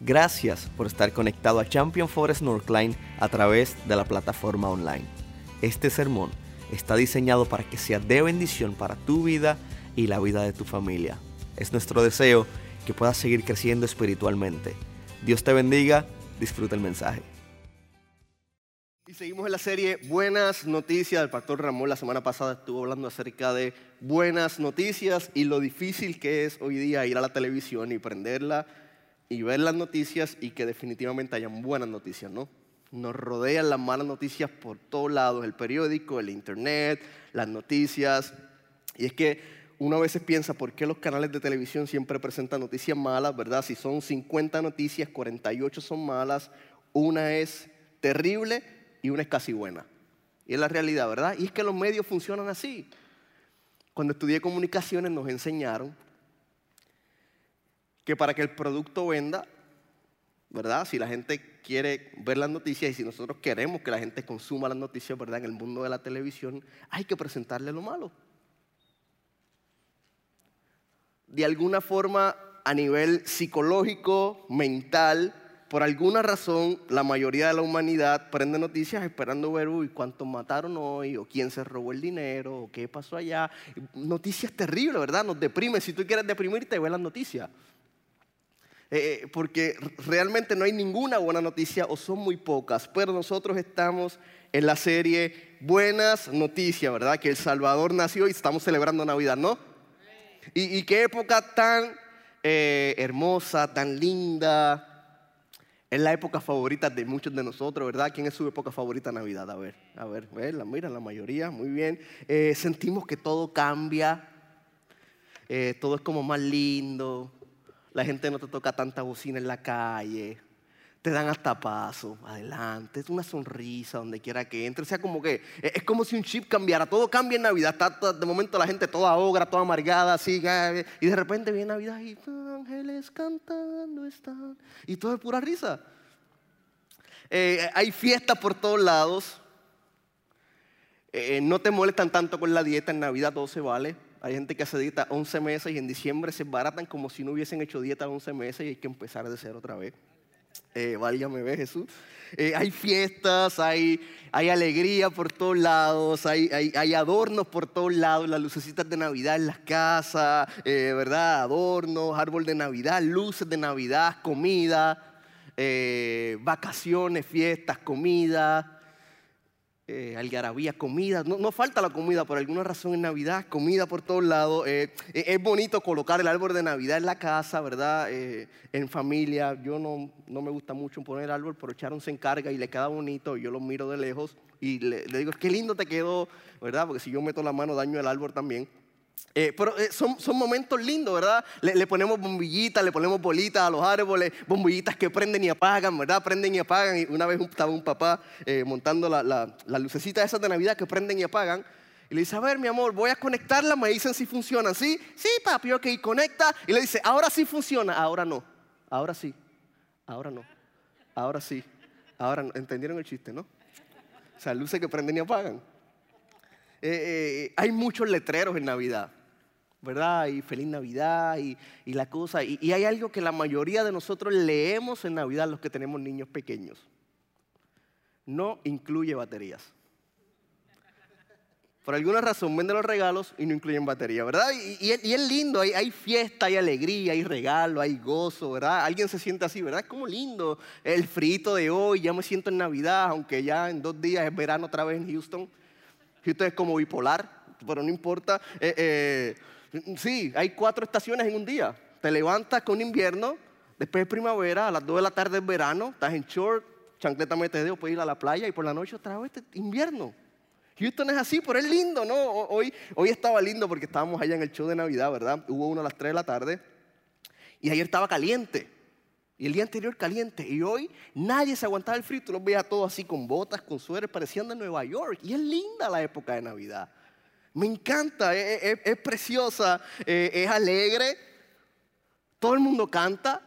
Gracias por estar conectado a Champion Forest Northline a través de la plataforma online. Este sermón está diseñado para que sea de bendición para tu vida y la vida de tu familia. Es nuestro deseo que puedas seguir creciendo espiritualmente. Dios te bendiga, disfruta el mensaje. Y seguimos en la serie Buenas Noticias. El pastor Ramón la semana pasada estuvo hablando acerca de buenas noticias y lo difícil que es hoy día ir a la televisión y prenderla y ver las noticias y que definitivamente hayan buenas noticias, ¿no? Nos rodean las malas noticias por todos lados, el periódico, el internet, las noticias. Y es que uno a veces piensa, ¿por qué los canales de televisión siempre presentan noticias malas, verdad? Si son 50 noticias, 48 son malas, una es terrible y una es casi buena. Y es la realidad, ¿verdad? Y es que los medios funcionan así. Cuando estudié comunicaciones nos enseñaron que para que el producto venda, ¿verdad? Si la gente quiere ver las noticias y si nosotros queremos que la gente consuma las noticias, ¿verdad? En el mundo de la televisión, hay que presentarle lo malo. De alguna forma, a nivel psicológico, mental, por alguna razón, la mayoría de la humanidad prende noticias esperando ver, uy, cuántos mataron hoy, o quién se robó el dinero, o qué pasó allá. Noticias terribles, ¿verdad? Nos deprime. Si tú quieres deprimirte, ve las noticias. Eh, porque realmente no hay ninguna buena noticia o son muy pocas, pero nosotros estamos en la serie Buenas Noticias, ¿verdad? Que El Salvador nació y estamos celebrando Navidad, ¿no? Y, qué época tan eh, hermosa, tan linda. Es la época favorita de muchos de nosotros, ¿verdad? ¿Quién es su época favorita Navidad? A ver, a ver, la mira, la mayoría, muy bien. Eh, sentimos que todo cambia, todo es como más lindo, la gente no te toca tanta bocina en la calle, te dan hasta paso, adelante, es una sonrisa donde quiera que entre, o sea, como que es como si un chip cambiara, todo cambia en Navidad, está de momento la gente toda ogra, toda amargada, así, y de repente viene Navidad y ángeles cantando están, y todo es pura risa. Eh, hay fiestas por todos lados, eh, no te molestan tanto con la dieta, en Navidad todo se vale. Hay gente que hace dieta 11 meses y en diciembre se baratan como si no hubiesen hecho dieta 11 meses y hay que empezar de cero otra vez. Eh, válgame, ve Jesús. Eh, hay fiestas, hay, hay alegría por todos lados, hay, hay, adornos por todos lados, las lucecitas de Navidad en las casas, eh, ¿verdad? Adornos, árbol de Navidad, luces de Navidad, comida, vacaciones, fiestas, comida eh, algarabía, comida. No, falta la comida por alguna razón en Navidad, comida por todos lados. Eh, eh, es bonito colocar el árbol de Navidad en la casa, ¿verdad? Eh, en familia. Yo no, no, me gusta mucho poner árbol, pero Charon se encarga y le queda bonito. Yo lo miro de lejos y le, le digo, qué lindo te quedó, ¿verdad? Porque si yo meto la mano daño el árbol también. Eh, pero eh, son, son, momentos lindos, ¿verdad? Le, ponemos bombillitas, le ponemos bolitas a los árboles, bombillitas que prenden y apagan, ¿verdad? Prenden y apagan. Y una vez estaba un papá eh, montando la, la, la, lucecita esas de Navidad que prenden y apagan. Y le dice, a ver, mi amor, voy a conectarla, me dicen si funcionan. ¿Sí? Sí, papi, ok, conecta. Y le dice, ahora sí funciona, ahora no. Ahora sí, ahora no. Ahora sí, ahora no. ¿Entendieron el chiste, no? O sea, luces que prenden y apagan. Hay muchos letreros en Navidad. ¿verdad? Y feliz Navidad y, la cosa. Y, y, hay algo que la mayoría de nosotros leemos en Navidad, los que tenemos niños pequeños. No incluye baterías. Por alguna razón venden los regalos y no incluyen batería, ¿verdad? Y, es lindo, hay, hay, fiesta, hay alegría, hay regalo, hay gozo, ¿verdad? Alguien se siente así, ¿verdad? Es como lindo. El frito de hoy, ya me siento en Navidad, aunque ya en dos días es verano otra vez en Houston. Houston es como bipolar, pero no importa. Eh, eh, Sí, hay cuatro estaciones en un día. Te levantas con invierno, después es primavera, a las 2 de la tarde es verano, estás en short, chancleta metedeo, puedes ir a la playa y por la noche otra vez invierno. Houston es así, pero es lindo, ¿no? Hoy, hoy estaba lindo porque estábamos allá en el show de Navidad, ¿verdad? Hubo uno a las 3 de la tarde y ayer estaba caliente. Y el día anterior caliente. Y hoy nadie se aguantaba el frío. Tú los veías todos así con botas, con suéter, parecían de Nueva York. Y es linda la época de Navidad. Me encanta, es, preciosa, es alegre. Todo el mundo canta.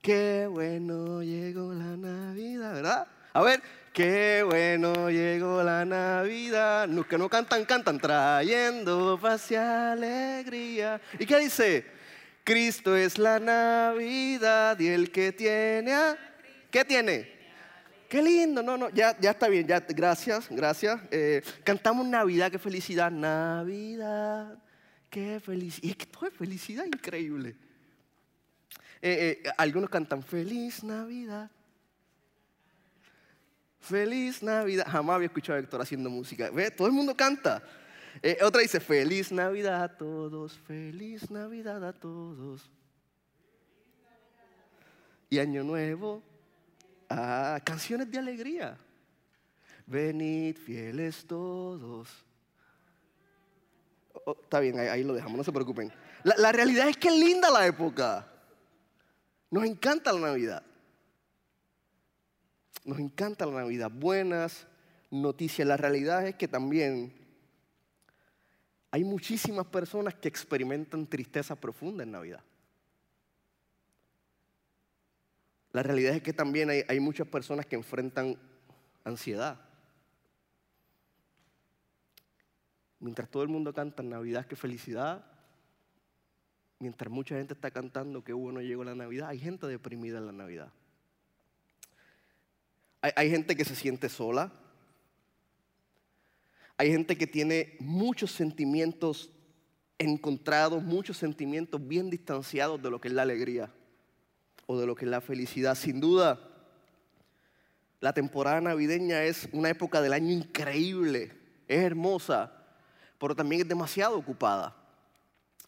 Qué bueno llegó la Navidad, ¿verdad? A ver, qué bueno llegó la Navidad. Los que no cantan, cantan, trayendo paz y alegría. ¿Y qué dice? Cristo es la Navidad y el que tiene. ¿Qué tiene? Qué lindo, no, no, ya, ya está bien, ya, gracias, gracias. Eh, cantamos Navidad, qué felicidad, Navidad, qué felicidad. Y es que todo es felicidad increíble. Eh, eh, algunos cantan Feliz Navidad. Feliz Navidad. Jamás había escuchado a Héctor haciendo música. ¿Ve? Todo el mundo canta. Otra dice, feliz Navidad a todos, feliz Navidad a todos. Y año nuevo, Ah, canciones de alegría. Venid fieles todos. Oh, oh, está bien, ahí, lo dejamos, no se preocupen. La, la realidad es que linda la época. Nos encanta la Navidad. Nos encanta la Navidad. Buenas noticias. La realidad es que también hay muchísimas personas que experimentan tristeza profunda en Navidad. La realidad es que también hay, muchas personas que enfrentan ansiedad. Mientras todo el mundo canta Navidad, qué felicidad. Mientras mucha gente está cantando que bueno llegó la Navidad, hay gente deprimida en la Navidad. Hay gente que se siente sola. Hay gente que tiene muchos sentimientos encontrados, muchos sentimientos bien distanciados de lo que es la alegría o de lo que es la felicidad. Sin duda, la temporada navideña es una época del año increíble, es hermosa, pero también es demasiado ocupada.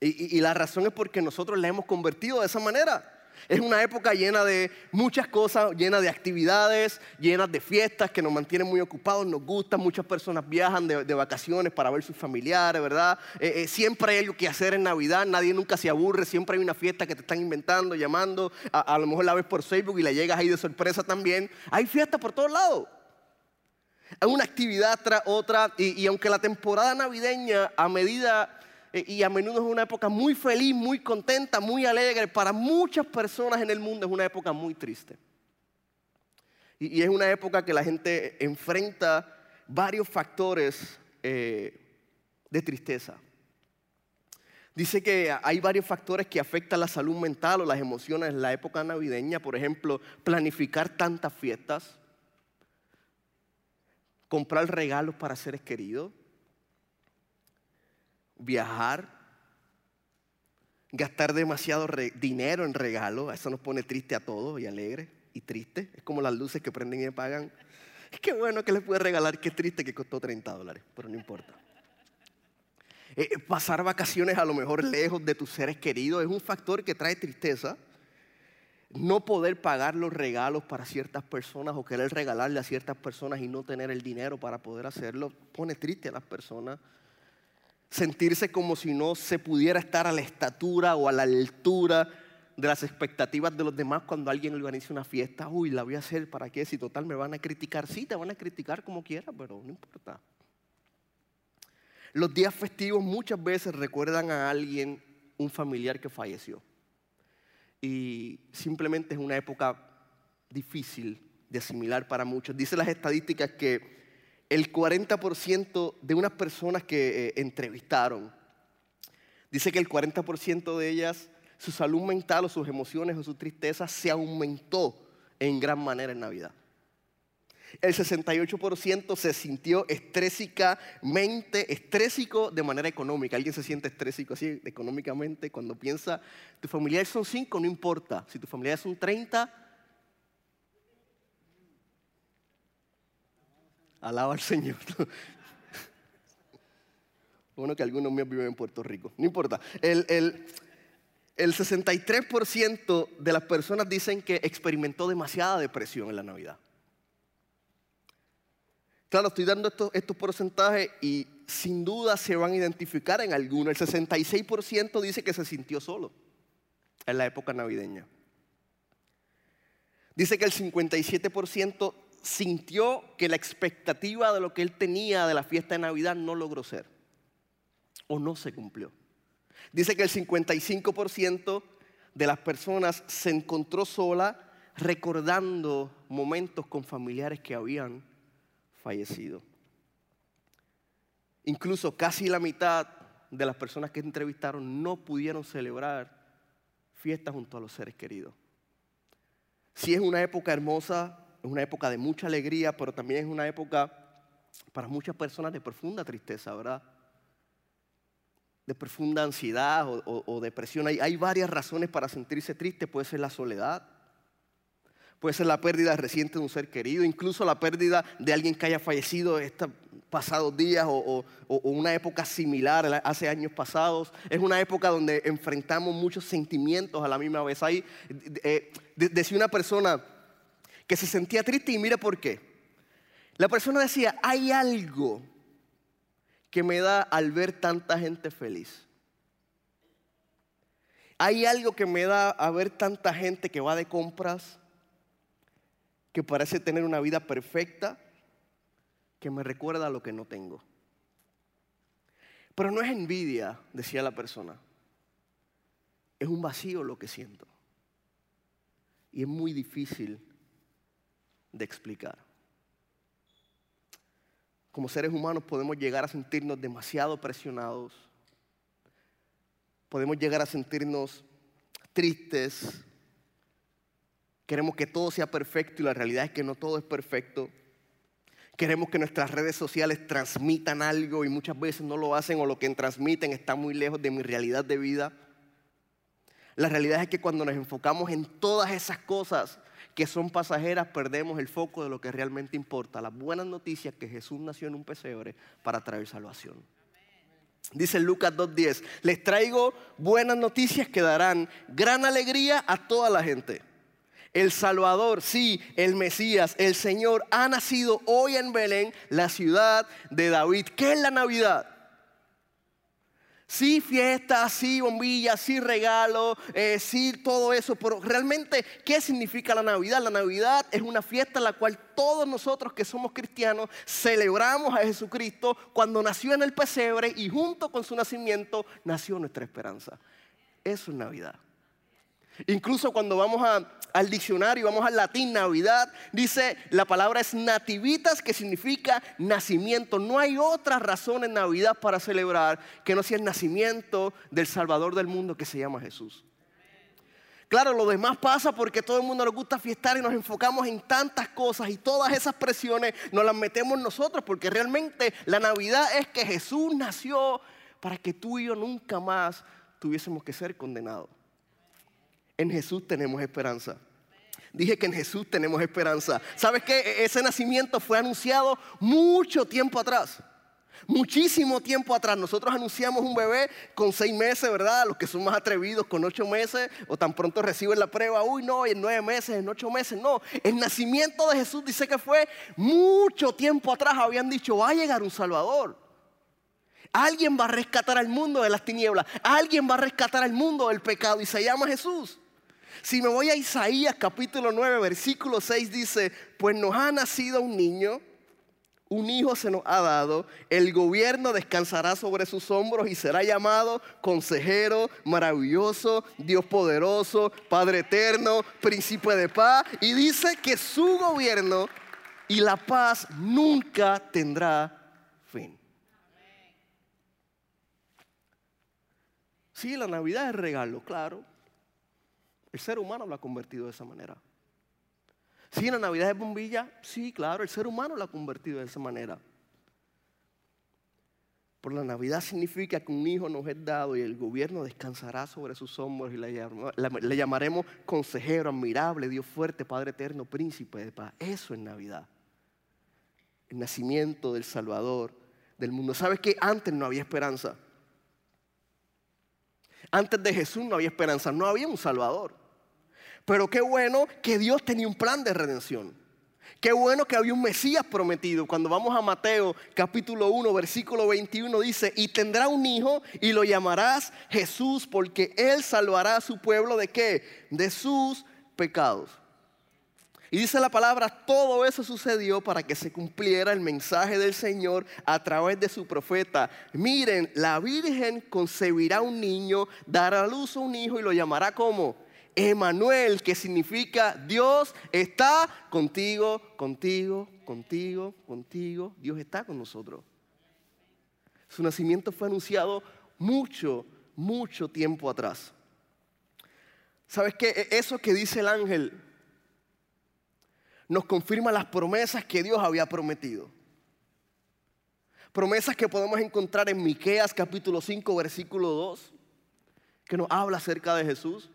Y, y la razón es porque nosotros la hemos convertido de esa manera. Es una época llena de muchas cosas, llena de actividades, llena de fiestas que nos mantienen muy ocupados, nos gustan, muchas personas viajan de, vacaciones para ver sus familiares, ¿verdad? Eh, eh, siempre hay algo que hacer en Navidad, nadie nunca se aburre, siempre hay una fiesta que te están inventando, llamando, a, lo mejor la ves por Facebook y la llegas ahí de sorpresa también. Hay fiestas por todos lados. Hay una actividad tras otra y, y aunque la temporada navideña a medida y a menudo es una época muy feliz, muy contenta, muy alegre. Para muchas personas en el mundo es una época muy triste. Y, es una época que la gente enfrenta varios factores eh, de tristeza. Dice que hay varios factores que afectan la salud mental o las emociones en la época navideña. Por ejemplo, planificar tantas fiestas, comprar regalos para seres queridos, viajar, gastar demasiado dinero en regalo, eso nos pone triste a todos y alegre y triste. Es como las luces que prenden y apagan. Es bueno que les puede regalar, qué triste que costó 30 dólares, pero no importa. Eh, eh, pasar vacaciones a lo mejor lejos de tus seres queridos es un factor que trae tristeza. No poder pagar los regalos para ciertas personas o querer regalarle a ciertas personas y no tener el dinero para poder hacerlo pone triste a las personas sentirse como si no se pudiera estar a la estatura o a la altura de las expectativas de los demás cuando alguien organiza una fiesta. Uy, la voy a hacer, ¿para qué? Si total me van a criticar. Sí, te van a criticar como quieras, pero no importa. Los días festivos muchas veces recuerdan a alguien, un familiar que falleció. Y simplemente es una época difícil de asimilar para muchos. Dice las estadísticas que el 40% de unas personas que eh, entrevistaron, dice que el 40% de ellas, su salud mental o sus emociones o su tristeza se aumentó en gran manera en Navidad. El 68% se sintió estrésicamente, estrésico de manera económica. ¿Alguien se siente estrésico así económicamente? Cuando piensa, tu familiares son 5, no importa. Si tu familiares son 30, Alaba al Señor. Bueno, que algunos míos viven en Puerto Rico. No importa. El, el 63% de las personas dicen que experimentó demasiada depresión en la Navidad. Claro, estoy dando estos, estos porcentajes y sin duda se van a identificar en alguno. El 66% dice que se sintió solo en la época navideña. Dice que el 57% sintió que la expectativa de lo que él tenía de la fiesta de Navidad no logró ser o no se cumplió. Dice que el 55% de las personas se encontró sola recordando momentos con familiares que habían fallecido. Incluso casi la mitad de las personas que entrevistaron no pudieron celebrar fiesta junto a los seres queridos. Sí es una época hermosa, es una época de mucha alegría, pero también es una época para muchas personas de profunda tristeza, ¿verdad? De profunda ansiedad o, depresión. Hay, varias razones para sentirse triste. Puede ser la soledad, puede ser la pérdida reciente de un ser querido, incluso la pérdida de alguien que haya fallecido estos pasados días o, una época similar hace años pasados. Es una época donde enfrentamos muchos sentimientos a la misma vez. Hay, eh, una persona que se sentía triste y mire por qué. La persona decía, hay algo que me da al ver tanta gente feliz. Hay algo que me da a ver tanta gente que va de compras, que parece tener una vida perfecta, que me recuerda a lo que no tengo. Pero no es envidia, decía la persona. Es un vacío lo que siento. Y es muy difícil de explicar. Como seres humanos podemos llegar a sentirnos demasiado presionados. Podemos llegar a sentirnos tristes, Queremos que todo sea perfecto y la realidad es que no todo es perfecto. Queremos que nuestras redes sociales transmitan algo y muchas veces no lo hacen o lo que transmiten está muy lejos de mi realidad de vida. La realidad es que cuando nos enfocamos en todas esas cosas que son pasajeras, perdemos el foco de lo que realmente importa. Las buenas noticias que Jesús nació en un pesebre para traer salvación. Dice Lucas 2.10, les traigo buenas noticias que darán gran alegría a toda la gente. El Salvador, sí, el Mesías, el Señor ha nacido hoy en Belén, la ciudad de David. ¿Qué es la Navidad? Sí, fiesta, sí, bombilla, sí, regalo, eh, sí, todo eso, pero realmente, ¿qué significa la Navidad? La Navidad es una fiesta en la cual todos nosotros que somos cristianos celebramos a Jesucristo cuando nació en el pesebre y junto con su nacimiento nació nuestra esperanza. Eso es Navidad. Incluso cuando vamos al diccionario, vamos al latín Navidad, dice la palabra es nativitas, que significa nacimiento. No hay otra razón en Navidad para celebrar que no sea el nacimiento del Salvador del mundo que se llama Jesús. Claro, lo demás pasa porque todo el mundo nos gusta fiestar y nos enfocamos en tantas cosas y todas esas presiones nos las metemos nosotros porque realmente la Navidad es que Jesús nació para que tú y yo nunca más tuviésemos que ser condenados. En Jesús tenemos esperanza. Dije que en Jesús tenemos esperanza. ¿Sabes qué? E-, ese nacimiento fue anunciado mucho tiempo atrás. Muchísimo tiempo atrás. Nosotros anunciamos un bebé con seis meses, ¿verdad? Los que son más atrevidos con ocho meses o tan pronto reciben la prueba. Uy, no, en nueve meses, en ocho meses. No, el nacimiento de Jesús dice que fue mucho tiempo atrás. Habían dicho, va a llegar un Salvador. Alguien va a rescatar al mundo de las tinieblas. Alguien va a rescatar al mundo del pecado y se llama Jesús. Si me voy a Isaías capítulo 9, versículo 6 dice, pues nos ha nacido un niño, un hijo se nos ha dado, el gobierno descansará sobre sus hombros y será llamado consejero, maravilloso, Dios poderoso, Padre eterno, príncipe de paz. Y dice que su gobierno y la paz nunca tendrá fin. Sí, la Navidad es regalo, claro. El ser humano lo ha convertido de esa manera. Sí, la Navidad es bombilla, sí, claro, el ser humano lo ha convertido de esa manera. Por la Navidad significa que un hijo nos es dado y el gobierno descansará sobre sus hombros y le, llamaremos consejero, admirable, Dios fuerte, Padre eterno, príncipe de paz. Eso es Navidad. El nacimiento del Salvador del mundo. ¿Sabes que antes no había esperanza? Antes de Jesús no había esperanza, no había un Salvador. Pero qué bueno que Dios tenía un plan de redención. Qué bueno que había un Mesías prometido. Cuando vamos a Mateo capítulo 1, versículo 21 dice, y tendrá un hijo y lo llamarás Jesús porque él salvará a su pueblo de qué? De sus pecados. Y dice la palabra, todo eso sucedió para que se cumpliera el mensaje del Señor a través de su profeta. Miren, la Virgen concebirá un niño, dará a luz a un hijo y lo llamará como Emanuel, que significa Dios está contigo, contigo, contigo, contigo. Dios está con nosotros. Su nacimiento fue anunciado mucho, mucho tiempo atrás. ¿Sabes qué? E, eso que dice el ángel nos confirma las promesas que Dios había prometido. Promesas que podemos encontrar en Miqueas capítulo 5 versículo 2, que nos habla acerca de Jesús.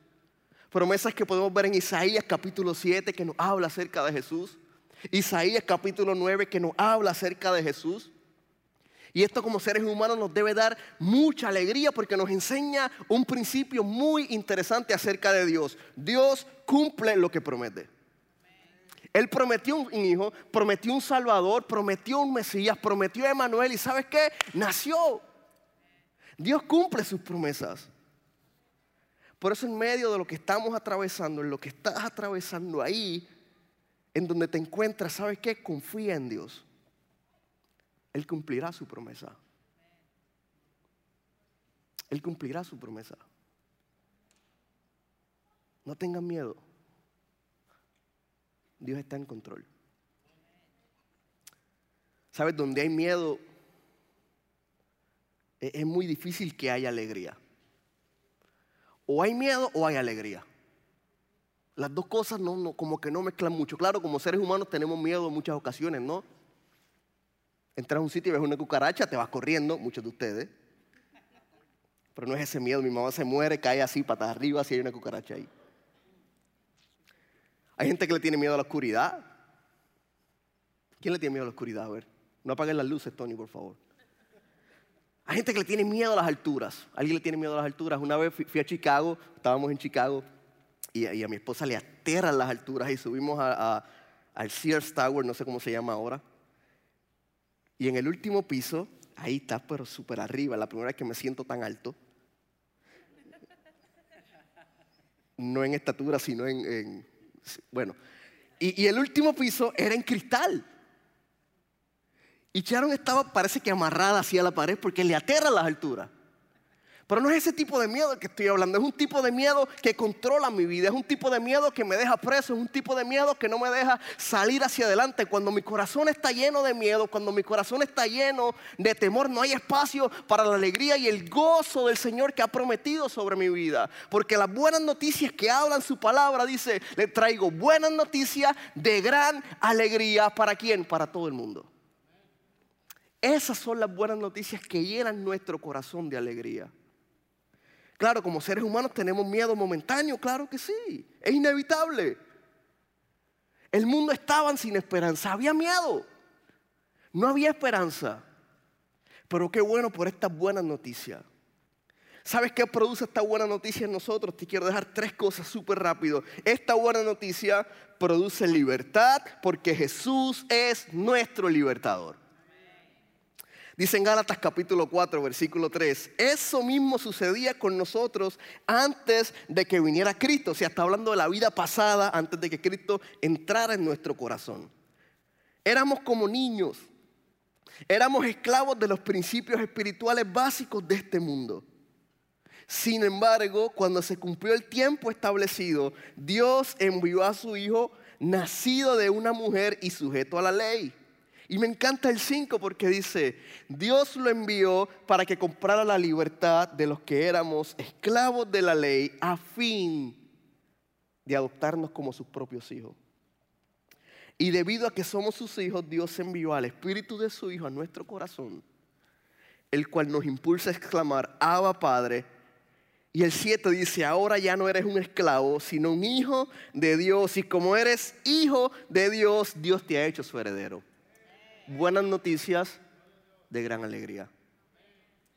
Promesas que podemos ver en Isaías capítulo 7 que nos habla acerca de Jesús. Isaías capítulo 9 que nos habla acerca de Jesús. Y esto como seres humanos nos debe dar mucha alegría porque nos enseña un principio muy interesante acerca de Dios. Dios cumple lo que promete. Él prometió un hijo, prometió un salvador, prometió un Mesías, prometió a Emanuel y ¿sabes qué? Nació. Dios cumple sus promesas. Por eso en medio de lo que estamos atravesando, en lo que estás atravesando ahí, en donde te encuentras, ¿sabes qué? Confía en Dios. Él cumplirá su promesa. Él cumplirá su promesa. No tengan miedo. Dios está en control. ¿Sabes? Donde hay miedo, e-, es muy difícil que haya alegría. O hay miedo o hay alegría. Las dos cosas no, como que no mezclan mucho. Claro, como seres humanos tenemos miedo en muchas ocasiones, ¿no? Entras a un sitio y ves una cucaracha, te vas corriendo, muchos de ustedes. Pero no es ese miedo, mi mamá se muere, cae así, patas arriba, si hay una cucaracha ahí. Hay gente que le tiene miedo a la oscuridad. ¿Quién le tiene miedo a la oscuridad? A ver, no apaguen las luces, Tony, por favor. Hay gente que le tiene miedo a las alturas. ¿Alguien le tiene miedo a las alturas? Una vez fui a Chicago, estábamos en Chicago, y, a mi esposa le aterran las alturas y subimos al Sears Tower, no sé cómo se llama ahora. Y en el último piso, ahí está, pero súper arriba, la primera vez que me siento tan alto. No en estatura, sino en bueno, y, el último piso era en cristal. Y Sharon estaba, parece que amarrada hacia la pared porque le aterra las alturas. Pero no es ese tipo de miedo que estoy hablando, es un tipo de miedo que controla mi vida, es un tipo de miedo que me deja preso, es un tipo de miedo que no me deja salir hacia adelante. Cuando mi corazón está lleno de miedo, cuando mi corazón está lleno de temor, no hay espacio para la alegría y el gozo del Señor que ha prometido sobre mi vida. Porque las buenas noticias que hablan su palabra, dice, le traigo buenas noticias de gran alegría. ¿Para quién? Para todo el mundo. Esas son las buenas noticias que llenan nuestro corazón de alegría. Claro, como seres humanos tenemos miedo momentáneo, claro que sí, es inevitable. El mundo estaba sin esperanza, había miedo, no había esperanza. Pero qué bueno por estas buenas noticias. ¿Sabes qué produce esta buena noticia en nosotros? Te quiero dejar tres cosas súper rápido. Esta buena noticia produce libertad porque Jesús es nuestro libertador. Dice en Gálatas capítulo 4, versículo 3, eso mismo sucedía con nosotros antes de que viniera Cristo. O sea, está hablando de la vida pasada antes de que Cristo entrara en nuestro corazón. Éramos como niños, éramos esclavos de los principios espirituales básicos de este mundo. Sin embargo, cuando se cumplió el tiempo establecido, Dios envió a su Hijo nacido de una mujer y sujeto a la ley y me encanta el 5 porque dice, Dios lo envió para que comprara la libertad de los que éramos esclavos de la ley a fin de adoptarnos como sus propios hijos. Y debido a que somos sus hijos, Dios envió al Espíritu de su Hijo a nuestro corazón, el cual nos impulsa a exclamar, Abba Padre. Y el 7 dice, ahora ya no eres un esclavo, sino un hijo de Dios. Y como eres hijo de Dios, Dios te ha hecho su heredero buenas noticias de gran alegría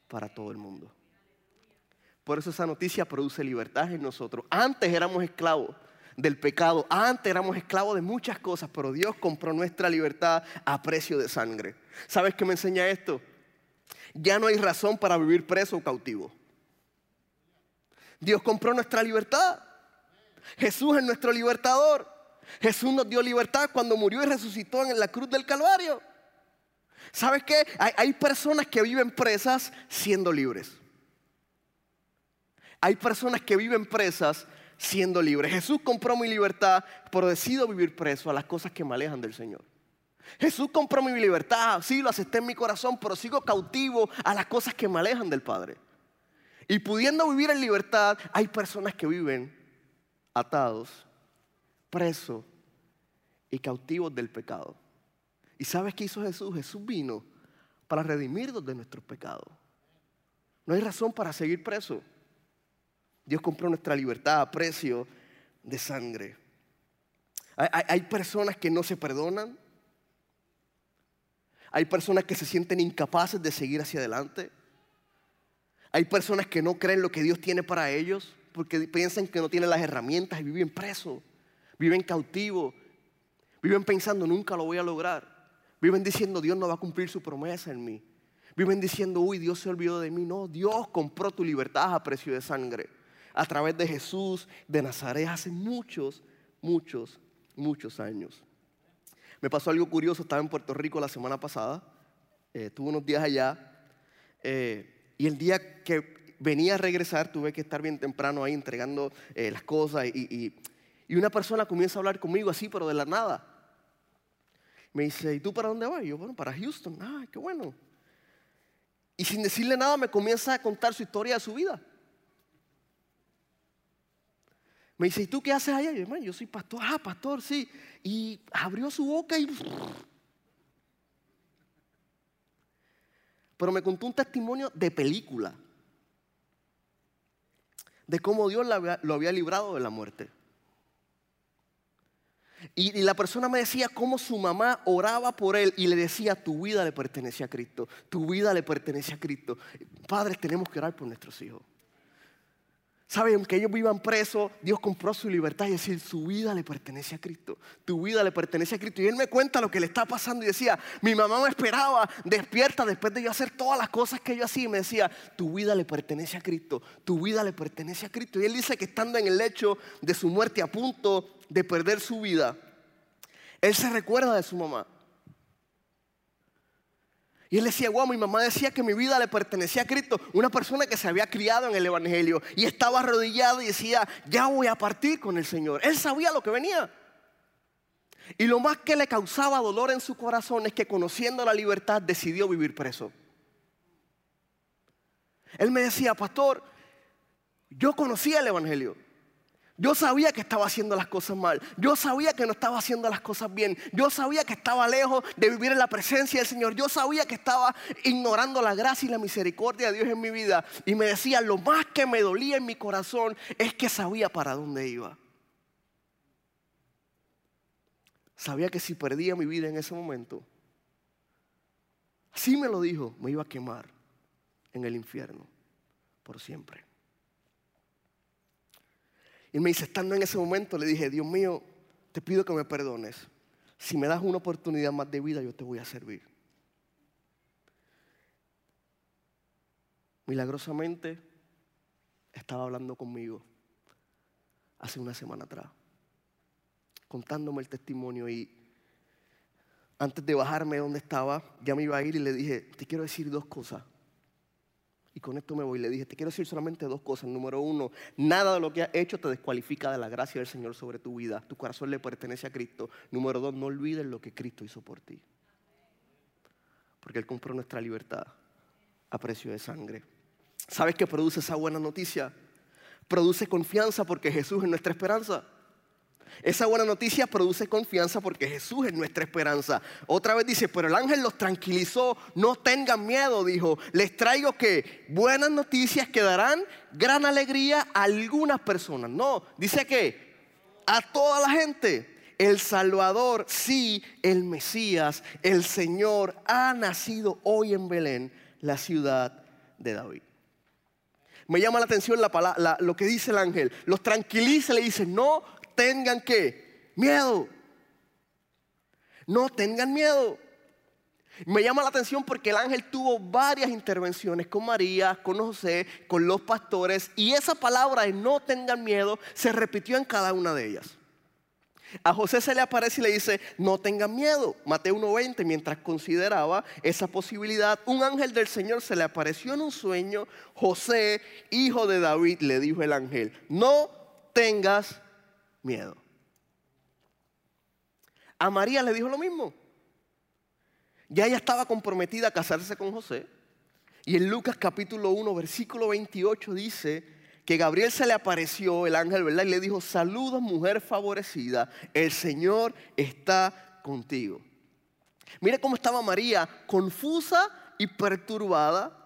para todo el mundo. Por eso esa noticia produce libertad en nosotros. Antes éramos esclavos del pecado, antes éramos esclavos de muchas cosas, pero Dios compró nuestra libertad a precio de sangre. ¿Sabes qué me enseña esto? Ya no hay razón para vivir preso o cautivo. Dios compró nuestra libertad. Jesús es nuestro libertador. Jesús nos dio libertad cuando murió y resucitó en la cruz del Calvario. ¿Sabes qué? Hay, personas que viven presas siendo libres. Hay personas que viven presas siendo libres. Jesús compró mi libertad, pero decido vivir preso a las cosas que me alejan del Señor. Jesús compró mi libertad, sí, lo acepté en mi corazón, pero sigo cautivo a las cosas que me alejan del Padre. Y pudiendo vivir en libertad, hay personas que viven atados, presos y cautivos del pecado. ¿Y sabes qué hizo Jesús? Jesús vino para redimirnos de nuestros pecados. No hay razón para seguir preso. Dios compró nuestra libertad a precio de sangre. Hay, personas que no se perdonan. Hay personas que se sienten incapaces de seguir hacia adelante. Hay personas que no creen lo que Dios tiene para ellos porque piensan que no tienen las herramientas y viven presos, viven cautivos, viven pensando nunca lo voy a lograr. Viven diciendo Dios no va a cumplir su promesa en mí. Viven diciendo, uy, Dios se olvidó de mí. No, Dios compró tu libertad a precio de sangre. A través de Jesús de Nazaret hace muchos, muchos, muchos años. Me pasó algo curioso, estaba en Puerto Rico la semana pasada, eh, tuve unos días allá, eh, y el día que venía a regresar tuve que estar bien temprano ahí entregando eh, las cosas, y, y una persona comienza a hablar conmigo así, pero de la nada. Me dice, ¿y tú para dónde vas? Y yo, bueno, para Houston. Ah, qué bueno. Y sin decirle nada me comienza a contar su historia de su vida. Me dice, ¿y tú qué haces allá? Y yo, yo soy pastor. Ah, pastor, sí. Y abrió su boca y... Pero me contó un testimonio de película. De cómo Dios lo había librado de la muerte. Y, la persona me decía cómo su mamá oraba por él y le decía, tu vida le pertenece a Cristo, tu vida le pertenece a Cristo. Padres, tenemos que orar por nuestros hijos. ¿Saben? Aunque ellos vivan presos, Dios compró su libertad y decir, su vida le pertenece a Cristo. Tu vida le pertenece a Cristo. Y él me cuenta lo que le está pasando y decía, mi mamá me esperaba despierta después de yo hacer todas las cosas que yo hacía. Y me decía, tu vida le pertenece a Cristo. Tu vida le pertenece a Cristo. Y él dice que estando en el lecho de su muerte a punto de perder su vida, él se recuerda de su mamá. Y él decía, wow, mi mamá decía que mi vida le pertenecía a Cristo. Una persona que se había criado en el Evangelio y estaba arrodillado y decía, ya voy a partir con el Señor. Él sabía lo que venía. Y lo más que le causaba dolor en su corazón es que conociendo la libertad decidió vivir preso. Él me decía, pastor, yo conocía el Evangelio. Yo sabía que estaba haciendo las cosas mal. Yo sabía que no estaba haciendo las cosas bien. Yo sabía que estaba lejos de vivir en la presencia del Señor. Yo sabía que estaba ignorando la gracia y la misericordia de Dios en mi vida. Y me decía, lo más que me dolía en mi corazón es que sabía para dónde iba. Sabía que si perdía mi vida en ese momento, así me lo dijo, me iba a quemar en el infierno por siempre. Y me dice, estando en ese momento, le dije, Dios mío, te pido que me perdones. Si me das una oportunidad más de vida, yo te voy a servir. Milagrosamente, estaba hablando conmigo hace una semana atrás, contándome el testimonio y antes de bajarme donde estaba, ya me iba a ir y le dije, te quiero decir dos cosas. Y con esto me voy. Le dije, te quiero decir solamente dos cosas. Número uno, nada de lo que has hecho te descualifica de la gracia del Señor sobre tu vida. Tu corazón le pertenece a Cristo. Número dos, no olvides lo que Cristo hizo por ti. Porque Él compró nuestra libertad a precio de sangre. ¿Sabes qué produce esa buena noticia? Produce confianza porque Jesús es nuestra esperanza. Esa buena noticia produce confianza porque Jesús es nuestra esperanza. Otra vez dice, pero el ángel los tranquilizó, no tengan miedo, dijo, les traigo que buenas noticias que darán gran alegría a algunas personas. No, dice que a toda la gente. El Salvador, sí, el Mesías, el Señor ha nacido hoy en Belén, la ciudad de David. Me llama la atención lo que dice el ángel. Los tranquiliza, le dice, no tengan que miedo. No tengan miedo. Me llama la atención porque el ángel tuvo varias intervenciones con María, con José, con los pastores y esa palabra de no tengan miedo se repitió en cada una de ellas. A José se le aparece y le dice, no tengan miedo. Mateo 1.20, mientras consideraba esa posibilidad, un ángel del Señor se le apareció en un sueño. José, hijo de David, le dijo el ángel, no tengas miedo. A María le dijo lo mismo. Ya ella estaba comprometida a casarse con José. Y en Lucas capítulo 1, versículo 28 dice que Gabriel se le apareció, el ángel, ¿verdad? Y le dijo, saluda mujer favorecida, el Señor está contigo. Mire cómo estaba María, confusa y perturbada.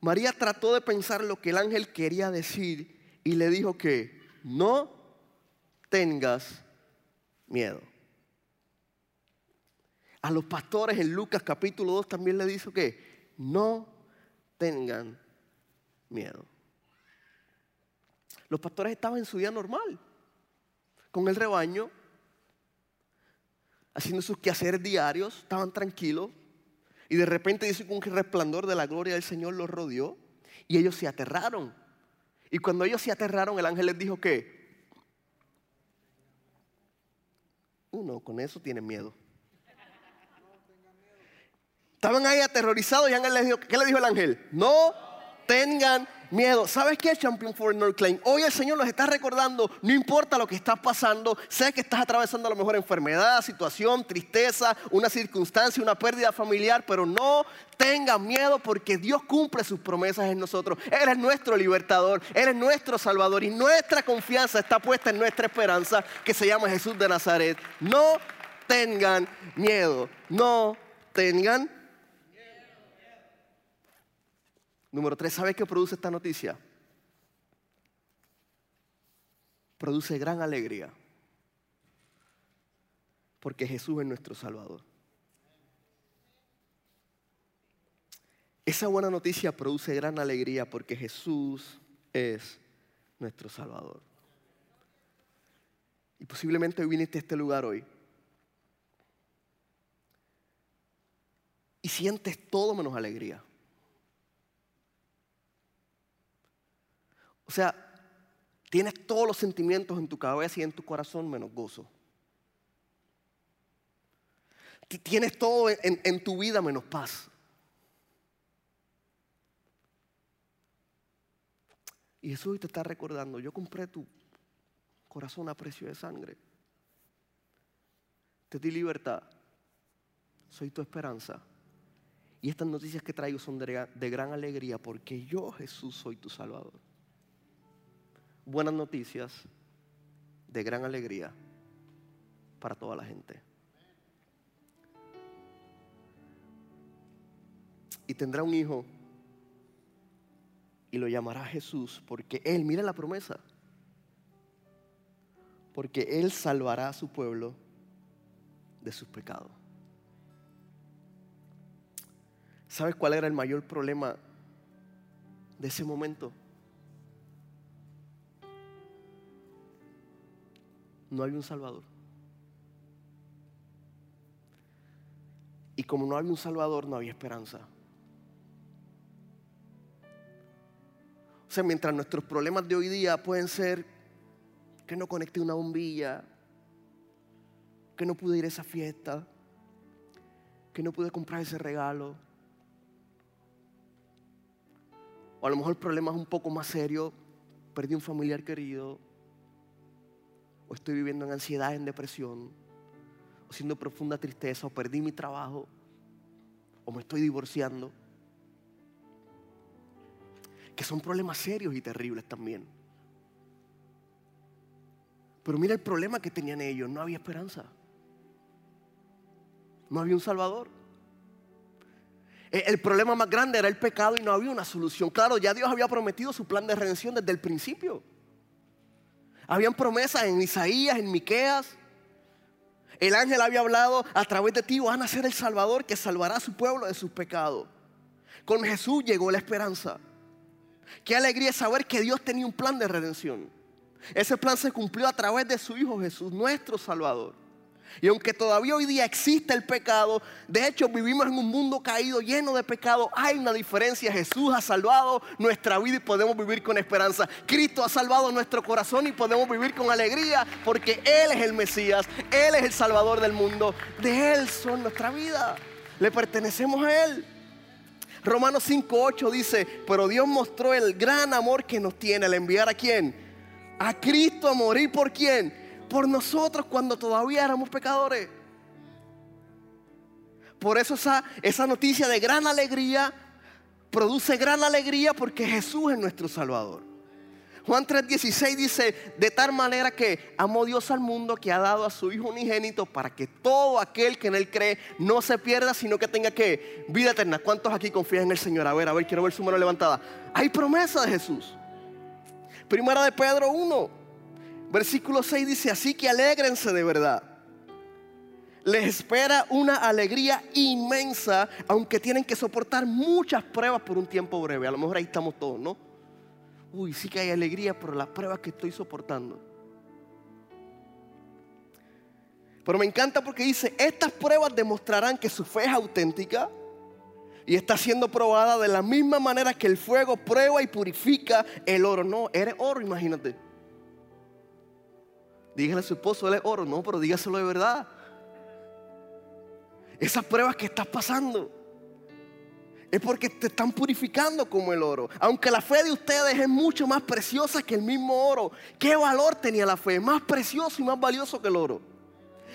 María trató de pensar lo que el ángel quería decir y le dijo que no tengas miedo. A los pastores en Lucas capítulo 2 también le dijo que no tengan miedo. Los pastores estaban en su día normal, con el rebaño, haciendo sus quehaceres diarios, estaban tranquilos. Y de repente dice que un resplandor de la gloria del Señor los rodeó y ellos se aterraron. Y cuando ellos se aterraron, el ángel les dijo que uno con eso tiene miedo. Estaban ahí aterrorizados y el ángel les dijo, ¿qué le dijo el ángel? No tengan miedo. ¿Sabes qué, Champion for North Claim? Hoy el Señor nos está recordando, no importa lo que estás pasando, sé que estás atravesando a lo mejor enfermedad, situación, tristeza, una circunstancia, una pérdida familiar, pero no tengan miedo porque Dios cumple sus promesas en nosotros. Él es nuestro libertador, Él es nuestro salvador y nuestra confianza está puesta en nuestra esperanza que se llama Jesús de Nazaret. No tengan miedo, no tengan Número tres, ¿sabe qué produce esta noticia? Produce gran alegría. Porque Jesús es nuestro Salvador. Esa buena noticia produce gran alegría porque Jesús es nuestro Salvador. Y posiblemente viniste a este lugar hoy. Y sientes todo menos alegría. O sea, tienes todos los sentimientos en tu cabeza y en tu corazón menos gozo. Tienes todo en, tu vida menos paz. Y Jesús te está recordando, yo compré tu corazón a precio de sangre. Te di libertad. Soy tu esperanza. Y estas noticias que traigo son de gran alegría porque yo, Jesús, soy tu Salvador buenas noticias de gran alegría para toda la gente. Y tendrá un hijo y lo llamará Jesús porque Él, mira la promesa, porque Él salvará a su pueblo de sus pecados. ¿Sabes cuál era el mayor problema de ese momento? No había un Salvador. Y como no había un Salvador, no había esperanza. O sea, mientras nuestros problemas de hoy día pueden ser que no conecté una bombilla, que no pude ir a esa fiesta, que no pude comprar ese regalo. O a lo mejor el problema es un poco más serio, perdí un familiar querido, o estoy viviendo en ansiedad, en depresión, o siendo profunda tristeza, o perdí mi trabajo, o me estoy divorciando. Que son problemas serios y terribles también. Pero mira el problema que tenían ellos, no había esperanza. No había un Salvador. E, el problema más grande era el pecado y no había una solución. Claro, ya Dios había prometido su plan de redención desde el principio. Habían promesas en Isaías, en Miqueas. El ángel había hablado a través de ti van a ser el Salvador que salvará a su pueblo de sus pecados. Con Jesús llegó la esperanza. Qué alegría saber que Dios tenía un plan de redención. Ese plan se cumplió a través de su Hijo Jesús, nuestro Salvador. Y aunque todavía hoy día existe el pecado, de hecho vivimos en un mundo caído lleno de pecado, hay una diferencia. Jesús ha salvado nuestra vida y podemos vivir con esperanza. Cristo ha salvado nuestro corazón y podemos vivir con alegría porque Él es el Mesías, Él es el Salvador del mundo. De Él son nuestra vida. Le pertenecemos a Él. Romanos 5.8 dice, pero Dios mostró el gran amor que nos tiene al enviar a quién? A Cristo a morir por quién? Por nosotros cuando todavía éramos pecadores. Por eso esa, esa noticia de gran alegría produce gran alegría porque Jesús es nuestro Salvador. Juan 3:16 dice, de tal manera que amó Dios al mundo que ha dado a su Hijo unigénito para que todo aquel que en Él cree no se pierda, sino que tenga que vida eterna. ¿Cuántos aquí confían en el Señor? A ver, a ver, quiero ver su mano levantada. Hay promesa de Jesús. Primera de Pedro 1, versículo 6 dice, así que alégrense de verdad. Les espera una alegría inmensa, aunque tienen que soportar muchas pruebas por un tiempo breve. A lo mejor ahí estamos todos, ¿no? Uy, sí que hay alegría por las pruebas que estoy soportando. Pero me encanta porque dice, estas pruebas demostrarán que su fe es auténtica y está siendo probada de la misma manera que el fuego prueba y purifica el oro. No, eres oro, imagínate. Dígale a su esposo, él es oro, no, pero dígaselo de verdad. Esas pruebas que estás pasando es porque te están purificando como el oro. Aunque la fe de ustedes es mucho más preciosa que el mismo oro. ¿Qué valor tenía la fe? Más precioso y más valioso que el oro.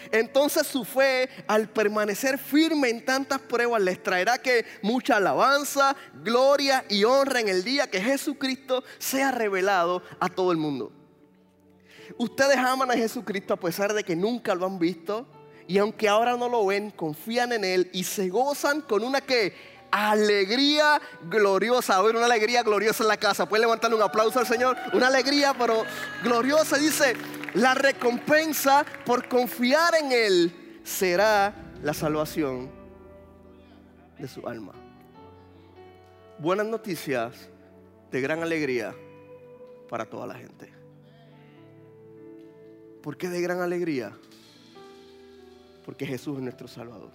Entonces su fe, al permanecer firme en tantas pruebas, les traerá que mucha alabanza, gloria y honra en el día que Jesucristo sea revelado a todo el mundo. Ustedes aman a Jesucristo a pesar de que nunca lo han visto y aunque ahora no lo ven, confían en Él y se gozan con una que alegría gloriosa. A ver, una alegría gloriosa en la casa. Pueden levantarle un aplauso al Señor. Una alegría, pero gloriosa. Dice, la recompensa por confiar en Él será la salvación de su alma. Buenas noticias de gran alegría para toda la gente. ¿Por qué de gran alegría? Porque Jesús es nuestro Salvador.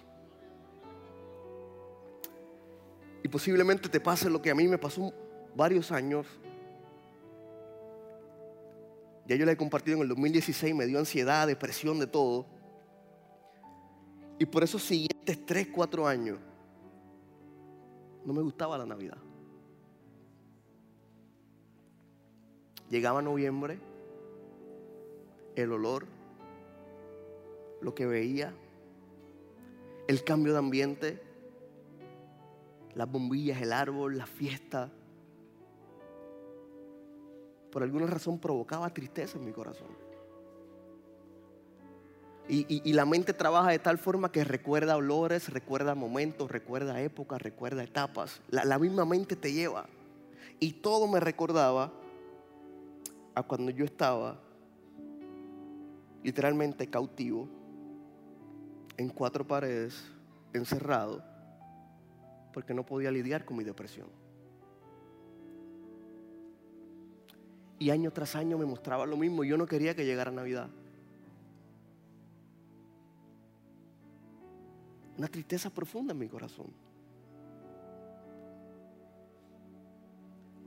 Y posiblemente te pase lo que a mí me pasó varios años. Ya yo le he compartido en el 2016, me dio ansiedad, depresión, de todo. Y por esos siguientes 3, 4 años, no me gustaba la Navidad. Llegaba noviembre, el olor, lo que veía, el cambio de ambiente, las bombillas, el árbol, la fiesta. Por alguna razón provocaba tristeza en mi corazón. Y, la mente trabaja de tal forma que recuerda olores, recuerda momentos, recuerda épocas, recuerda etapas. La, misma mente te lleva. Y todo me recordaba a cuando yo estaba literalmente cautivo en cuatro paredes, encerrado, porque no podía lidiar con mi depresión. Y año tras año me mostraba lo mismo. Yo no quería que llegara Navidad. Una tristeza profunda en mi corazón.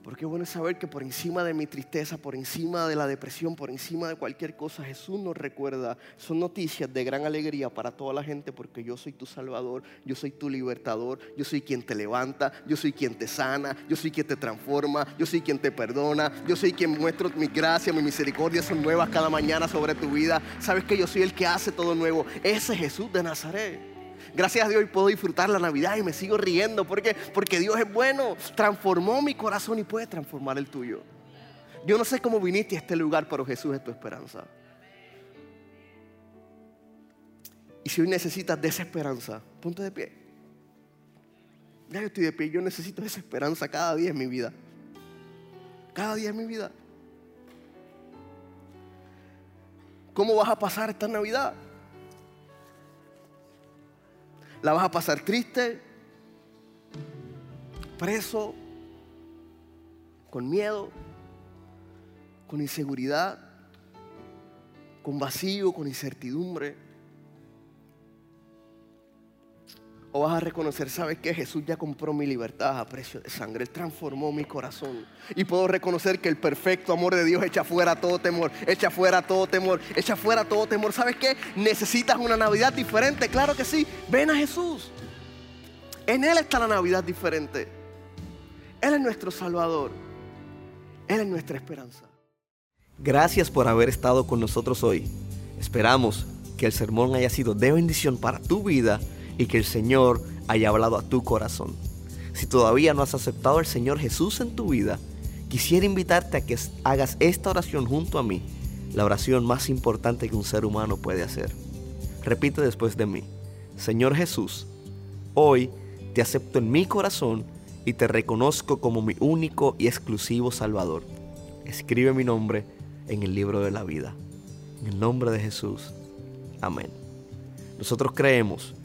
Porque es bueno saber que por encima de mi tristeza, por encima de la depresión, por encima de cualquier cosa, Jesús nos recuerda. Son noticias de gran alegría para toda la gente porque yo soy tu Salvador, yo soy tu libertador, yo soy quien te levanta, yo soy quien te sana, yo soy quien te transforma, yo soy quien te perdona, yo soy quien muestro mi gracia, mi misericordia son nuevas cada mañana sobre tu vida. Sabes que yo soy el que hace todo nuevo. Ese Jesús de Nazaret. Gracias a Dios hoy puedo disfrutar la Navidad y me sigo riendo. ¿Por Porque Dios es bueno. Transformó mi corazón y puede transformar el tuyo. Yo no sé cómo viniste a este lugar, pero Jesús es tu esperanza. Y si hoy necesitas de esa esperanza, ponte de pie. Ya yo estoy de pie, yo necesito esa esperanza cada día en mi vida. Cada día en mi vida. ¿Cómo vas a pasar esta Navidad? La vas a pasar triste, preso, con miedo, con inseguridad, con vacío, con incertidumbre. O vas a reconocer, ¿sabes qué? Jesús ya compró mi libertad a precio de sangre. Él transformó mi corazón. Y puedo reconocer que el perfecto amor de Dios echa fuera todo temor, echa fuera todo temor, echa fuera todo temor. ¿Sabes qué? Necesitas una Navidad diferente. Claro que sí. Ven a Jesús. En Él está la Navidad diferente. Él es nuestro Salvador. Él es nuestra esperanza. Gracias por haber estado con nosotros hoy. Esperamos que el sermón haya sido de bendición para tu vida y que el Señor haya hablado a tu corazón. Si todavía no has aceptado al Señor Jesús en tu vida, Quisiera invitarte a que hagas esta oración junto a mí, la oración más importante que un ser humano puede hacer. Repite después de mí, Señor Jesús, hoy te acepto en mi corazón y te reconozco como mi único y exclusivo Salvador. Escribe mi nombre en el libro de la vida. En el nombre de Jesús. Amén. Nosotros creemos